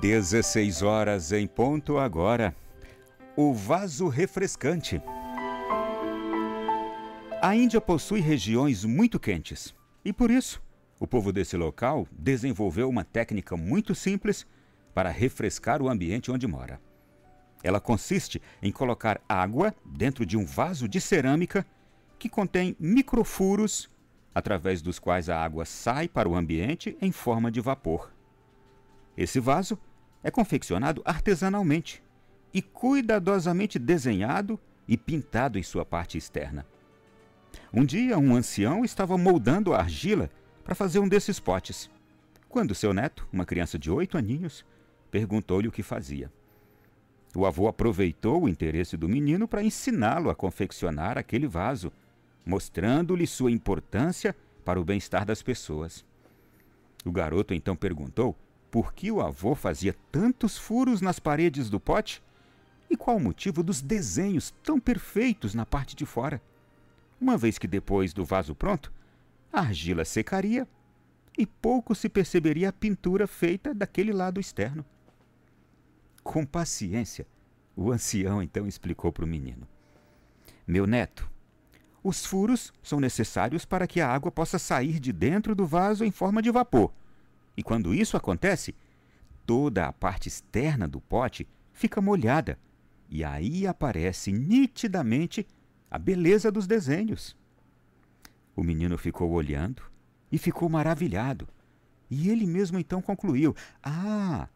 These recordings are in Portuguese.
16 horas em ponto agora. O vaso refrescante. A Índia possui regiões muito quentes e por isso o povo desse local desenvolveu uma técnica muito simples para refrescar o ambiente onde mora. Ela consiste em colocar água dentro de um vaso de cerâmica que contém microfuros através dos quais a água sai para o ambiente em forma de vapor. Esse vaso é confeccionado artesanalmente e cuidadosamente desenhado e pintado em sua parte externa. Um dia, um ancião estava moldando a argila para fazer um desses potes, quando seu neto, uma criança de oito aninhos, perguntou-lhe o que fazia. O avô aproveitou o interesse do menino para ensiná-lo a confeccionar aquele vaso, mostrando-lhe sua importância para o bem-estar das pessoas. O garoto então perguntou por que o avô fazia tantos furos nas paredes do pote e qual o motivo dos desenhos tão perfeitos na parte de fora uma vez que depois do vaso pronto, a argila secaria e pouco se perceberia a pintura feita daquele lado externo. Com paciência, o ancião então explicou para o menino: Meu neto, os furos são necessários para que a água possa sair de dentro do vaso em forma de vapor. E quando isso acontece, toda a parte externa do pote fica molhada, e aí aparece nitidamente a beleza dos desenhos. O menino ficou olhando e ficou maravilhado. E ele mesmo então concluiu: Ah,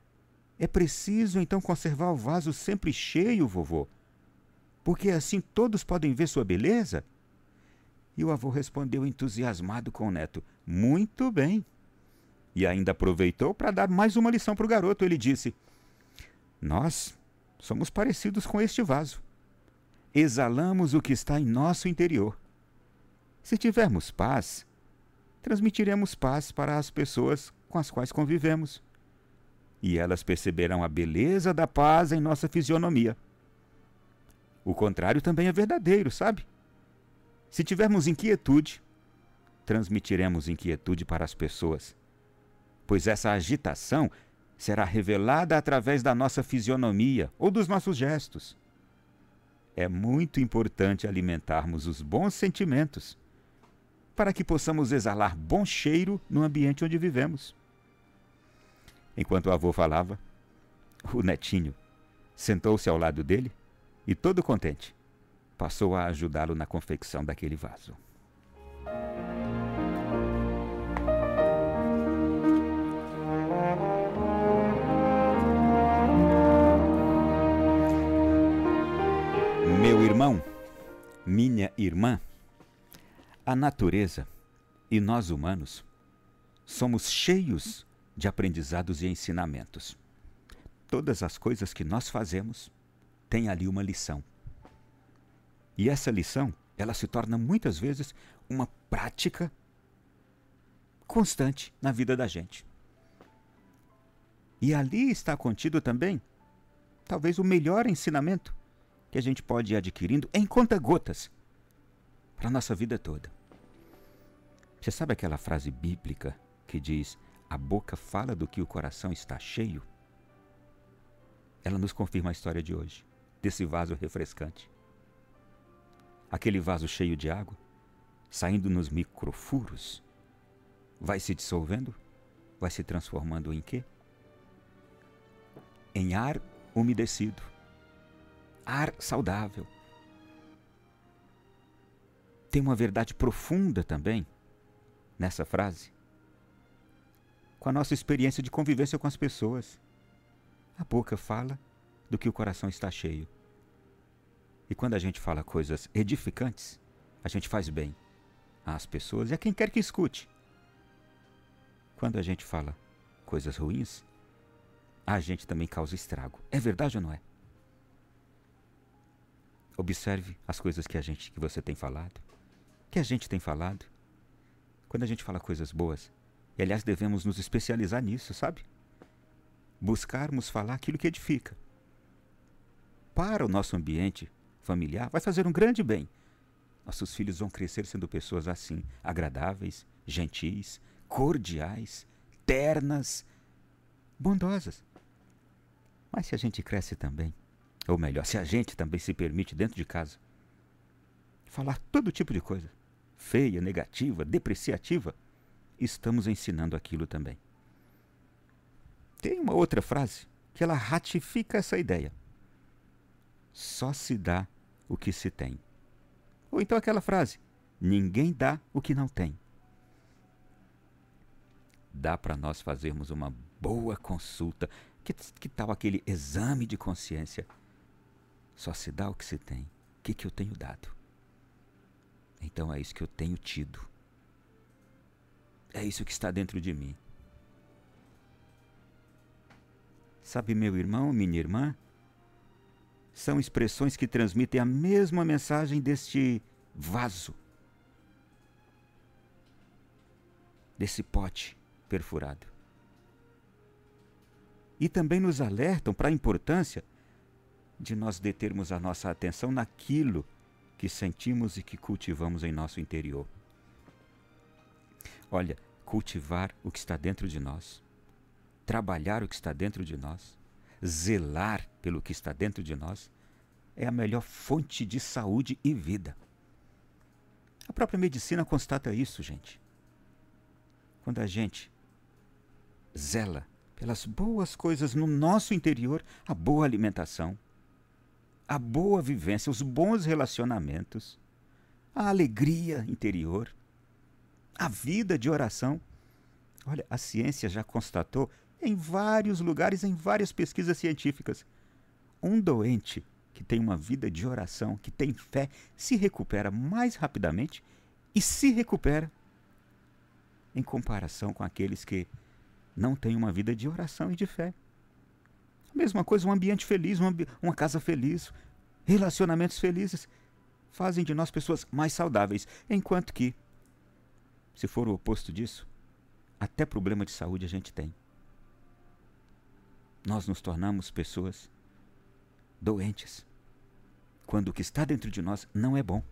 é preciso então conservar o vaso sempre cheio, vovô, porque assim todos podem ver sua beleza? E o avô respondeu entusiasmado com o neto: Muito bem. E ainda aproveitou para dar mais uma lição para o garoto. Ele disse: Nós somos parecidos com este vaso exalamos o que está em nosso interior. Se tivermos paz, transmitiremos paz para as pessoas com as quais convivemos. E elas perceberão a beleza da paz em nossa fisionomia. O contrário também é verdadeiro, sabe? Se tivermos inquietude, transmitiremos inquietude para as pessoas, pois essa agitação será revelada através da nossa fisionomia ou dos nossos gestos é muito importante alimentarmos os bons sentimentos para que possamos exalar bom cheiro no ambiente onde vivemos. Enquanto o avô falava, o netinho sentou-se ao lado dele e, todo contente, passou a ajudá-lo na confecção daquele vaso. Meu irmão, minha irmã, a natureza e nós humanos somos cheios de aprendizados e ensinamentos. Todas as coisas que nós fazemos têm ali uma lição. E essa lição, ela se torna muitas vezes uma prática constante na vida da gente. E ali está contido também, talvez, o melhor ensinamento que a gente pode ir adquirindo em conta-gotas para a nossa vida toda. Você sabe aquela frase bíblica que diz: A boca fala do que o coração está cheio? Ela nos confirma a história de hoje, desse vaso refrescante. Aquele vaso cheio de água, saindo nos microfuros, vai se dissolvendo, vai se transformando em quê? Em ar umedecido ar saudável. Tem uma verdade profunda também nessa frase. Com a nossa experiência de convivência com as pessoas. A boca fala do que o coração está cheio. E quando a gente fala coisas edificantes, a gente faz bem às pessoas e a quem quer que escute. Quando a gente fala coisas ruins, a gente também causa estrago. É verdade ou não é? Observe as coisas que a gente, que você tem falado, que a gente tem falado. Quando a gente fala coisas boas, e aliás devemos nos especializar nisso, sabe? Buscarmos falar aquilo que edifica. Para o nosso ambiente familiar, vai fazer um grande bem. Nossos filhos vão crescer sendo pessoas assim, agradáveis, gentis, cordiais, ternas, bondosas. Mas se a gente cresce também, ou melhor, se a gente também se permite dentro de casa falar todo tipo de coisa, feia, negativa, depreciativa, estamos ensinando aquilo também. Tem uma outra frase que ela ratifica essa ideia. Só se dá o que se tem. Ou então aquela frase: ninguém dá o que não tem. Dá para nós fazermos uma boa consulta. Que, que tal aquele exame de consciência? Só se dá o que se tem. O que, que eu tenho dado? Então é isso que eu tenho tido. É isso que está dentro de mim. Sabe, meu irmão, minha irmã? São expressões que transmitem a mesma mensagem deste vaso, desse pote perfurado. E também nos alertam para a importância de nós determos a nossa atenção naquilo que sentimos e que cultivamos em nosso interior. Olha, cultivar o que está dentro de nós, trabalhar o que está dentro de nós, zelar pelo que está dentro de nós, é a melhor fonte de saúde e vida. A própria medicina constata isso, gente. Quando a gente zela pelas boas coisas no nosso interior, a boa alimentação, a boa vivência, os bons relacionamentos, a alegria interior, a vida de oração. Olha, a ciência já constatou em vários lugares, em várias pesquisas científicas. Um doente que tem uma vida de oração, que tem fé, se recupera mais rapidamente e se recupera em comparação com aqueles que não têm uma vida de oração e de fé. Mesma coisa, um ambiente feliz, uma, uma casa feliz, relacionamentos felizes fazem de nós pessoas mais saudáveis, enquanto que, se for o oposto disso, até problema de saúde a gente tem nós nos tornamos pessoas doentes quando o que está dentro de nós não é bom.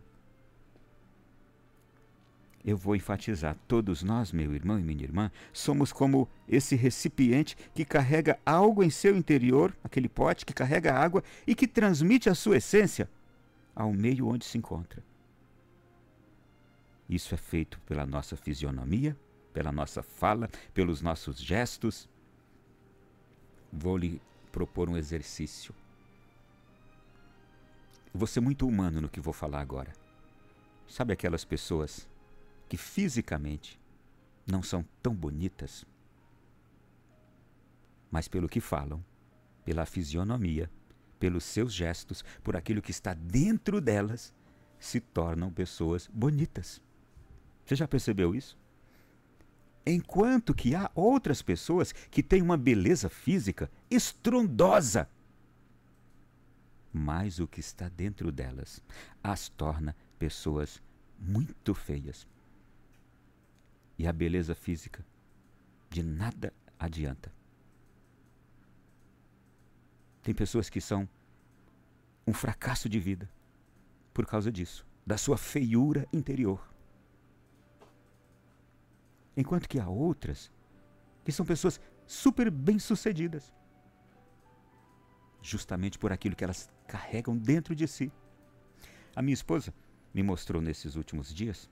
Eu vou enfatizar: todos nós, meu irmão e minha irmã, somos como esse recipiente que carrega algo em seu interior, aquele pote que carrega água e que transmite a sua essência ao meio onde se encontra. Isso é feito pela nossa fisionomia, pela nossa fala, pelos nossos gestos, vou lhe propor um exercício. Vou ser muito humano no que vou falar agora. Sabe aquelas pessoas que fisicamente não são tão bonitas, mas pelo que falam, pela fisionomia, pelos seus gestos, por aquilo que está dentro delas, se tornam pessoas bonitas. Você já percebeu isso? Enquanto que há outras pessoas que têm uma beleza física estrondosa. Mas o que está dentro delas as torna pessoas muito feias. E a beleza física de nada adianta. Tem pessoas que são um fracasso de vida por causa disso, da sua feiura interior. Enquanto que há outras que são pessoas super bem-sucedidas, justamente por aquilo que elas carregam dentro de si. A minha esposa me mostrou nesses últimos dias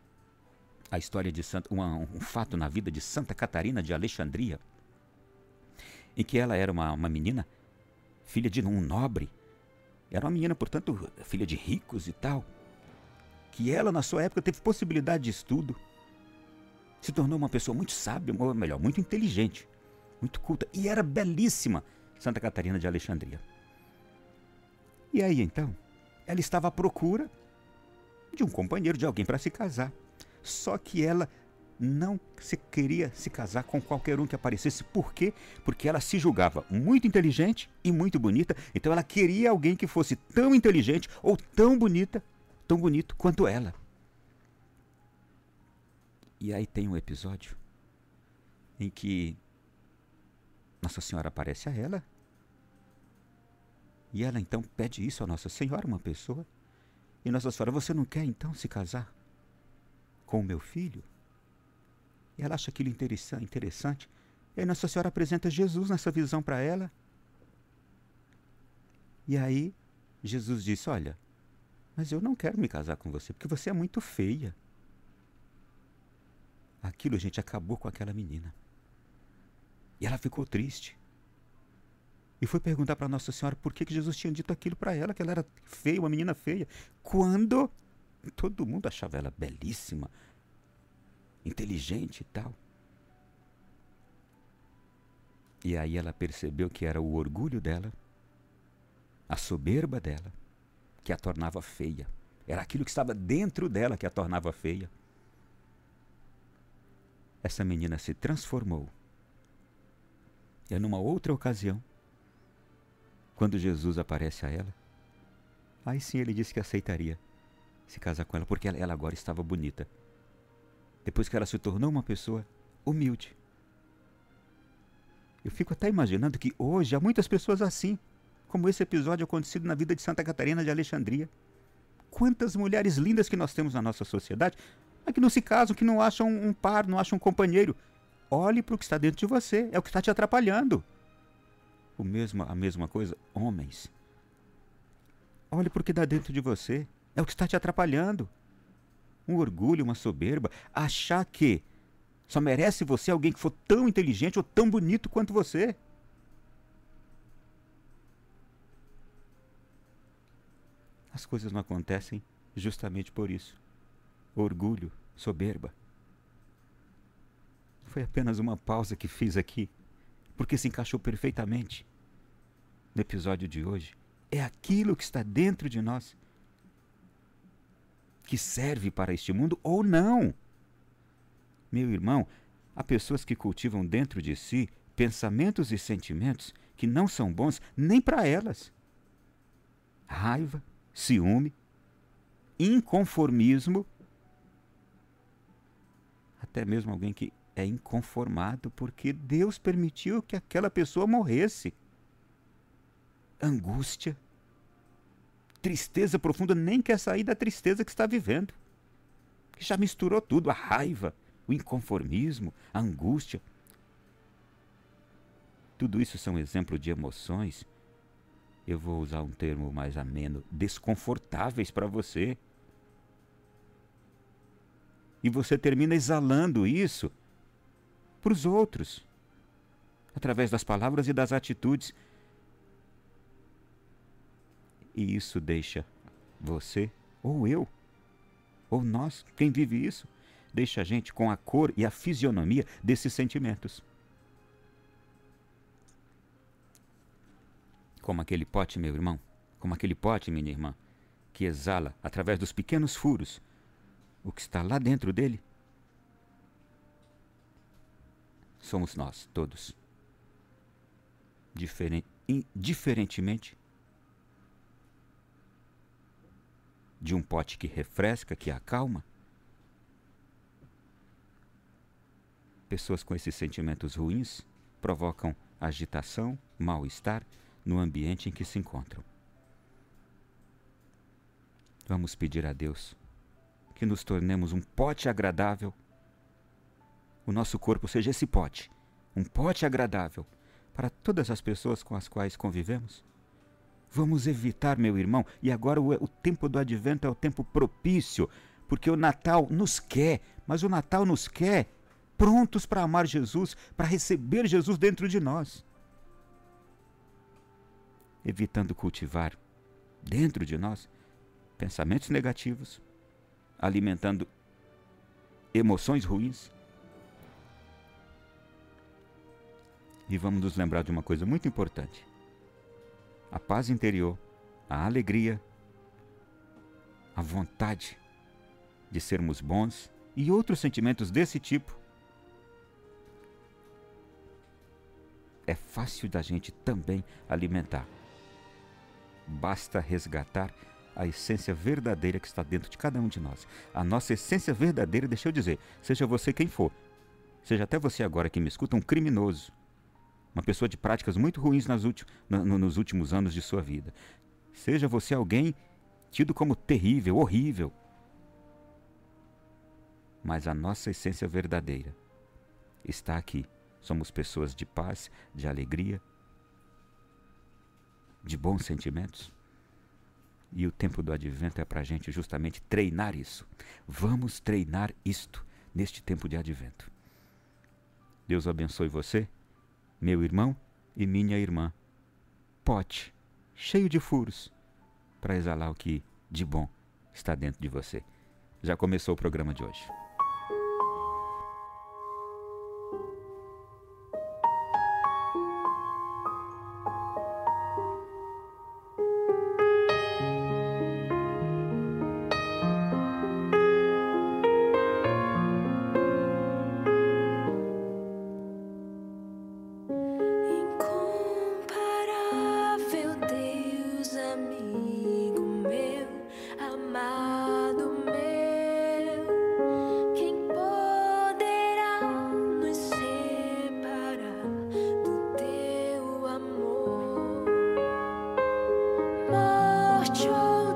a história de Santa, uma, um fato na vida de Santa Catarina de Alexandria, em que ela era uma, uma menina, filha de um nobre, era uma menina, portanto, filha de ricos e tal, que ela, na sua época, teve possibilidade de estudo, se tornou uma pessoa muito sábia, ou melhor, muito inteligente, muito culta e era belíssima, Santa Catarina de Alexandria. E aí então, ela estava à procura de um companheiro, de alguém para se casar. Só que ela não se queria se casar com qualquer um que aparecesse. Por quê? Porque ela se julgava muito inteligente e muito bonita. Então ela queria alguém que fosse tão inteligente ou tão bonita, tão bonito quanto ela. E aí tem um episódio em que Nossa Senhora aparece a ela e ela então pede isso a Nossa Senhora, uma pessoa. E Nossa Senhora, você não quer então se casar com o meu filho? E ela acha aquilo interessante. E aí Nossa Senhora apresenta Jesus nessa visão para ela. E aí Jesus disse: Olha, mas eu não quero me casar com você porque você é muito feia. Aquilo, gente, acabou com aquela menina. E ela ficou triste. E foi perguntar para Nossa Senhora por que, que Jesus tinha dito aquilo para ela, que ela era feia, uma menina feia. Quando todo mundo achava ela belíssima, inteligente e tal. E aí ela percebeu que era o orgulho dela, a soberba dela, que a tornava feia. Era aquilo que estava dentro dela que a tornava feia. Essa menina se transformou. E numa outra ocasião, quando Jesus aparece a ela, aí sim ele disse que aceitaria se casar com ela, porque ela agora estava bonita. Depois que ela se tornou uma pessoa humilde. Eu fico até imaginando que hoje há muitas pessoas assim, como esse episódio acontecido na vida de Santa Catarina de Alexandria. Quantas mulheres lindas que nós temos na nossa sociedade, mas que não se casam, que não acham um par, não acham um companheiro. Olhe para o que está dentro de você, é o que está te atrapalhando. O mesmo, a mesma coisa, homens. Olhe para o que dá dentro de você, é o que está te atrapalhando. Um orgulho, uma soberba, achar que só merece você alguém que for tão inteligente ou tão bonito quanto você. As coisas não acontecem justamente por isso. Orgulho, soberba. Foi apenas uma pausa que fiz aqui, porque se encaixou perfeitamente no episódio de hoje. É aquilo que está dentro de nós que serve para este mundo ou não. Meu irmão, há pessoas que cultivam dentro de si pensamentos e sentimentos que não são bons nem para elas. Raiva, ciúme, inconformismo, até mesmo alguém que é inconformado porque Deus permitiu que aquela pessoa morresse. Angústia, tristeza profunda, nem quer sair da tristeza que está vivendo. Que já misturou tudo, a raiva, o inconformismo, a angústia. Tudo isso são exemplos de emoções. Eu vou usar um termo mais ameno, desconfortáveis para você. E você termina exalando isso para os outros, através das palavras e das atitudes. E isso deixa você, ou eu, ou nós, quem vive isso, deixa a gente com a cor e a fisionomia desses sentimentos. Como aquele pote, meu irmão, como aquele pote, minha irmã, que exala, através dos pequenos furos, o que está lá dentro dele. Somos nós, todos. Diferen diferentemente de um pote que refresca, que acalma, Pessoas com esses sentimentos ruins provocam agitação, mal-estar no ambiente em que se encontram. Vamos pedir a Deus que nos tornemos um pote agradável. O nosso corpo seja esse pote, um pote agradável para todas as pessoas com as quais convivemos. Vamos evitar, meu irmão, e agora o, o tempo do advento é o tempo propício, porque o Natal nos quer, mas o Natal nos quer prontos para amar Jesus, para receber Jesus dentro de nós. Evitando cultivar dentro de nós pensamentos negativos, alimentando emoções ruins. E vamos nos lembrar de uma coisa muito importante: a paz interior, a alegria, a vontade de sermos bons e outros sentimentos desse tipo é fácil da gente também alimentar. Basta resgatar a essência verdadeira que está dentro de cada um de nós. A nossa essência verdadeira, deixa eu dizer, seja você quem for, seja até você agora que me escuta, um criminoso, uma pessoa de práticas muito ruins no, nos últimos anos de sua vida. Seja você alguém tido como terrível, horrível. Mas a nossa essência verdadeira está aqui Somos pessoas de paz, de alegria. de bons sentimentos? E o tempo do advento é para a gente justamente treinar isso. Vamos treinar isto neste tempo de advento. Deus abençoe você, meu irmão e minha irmã. Pote cheio de furos para exalar o que de bom está dentro de você. Já começou o programa de hoje. marchons.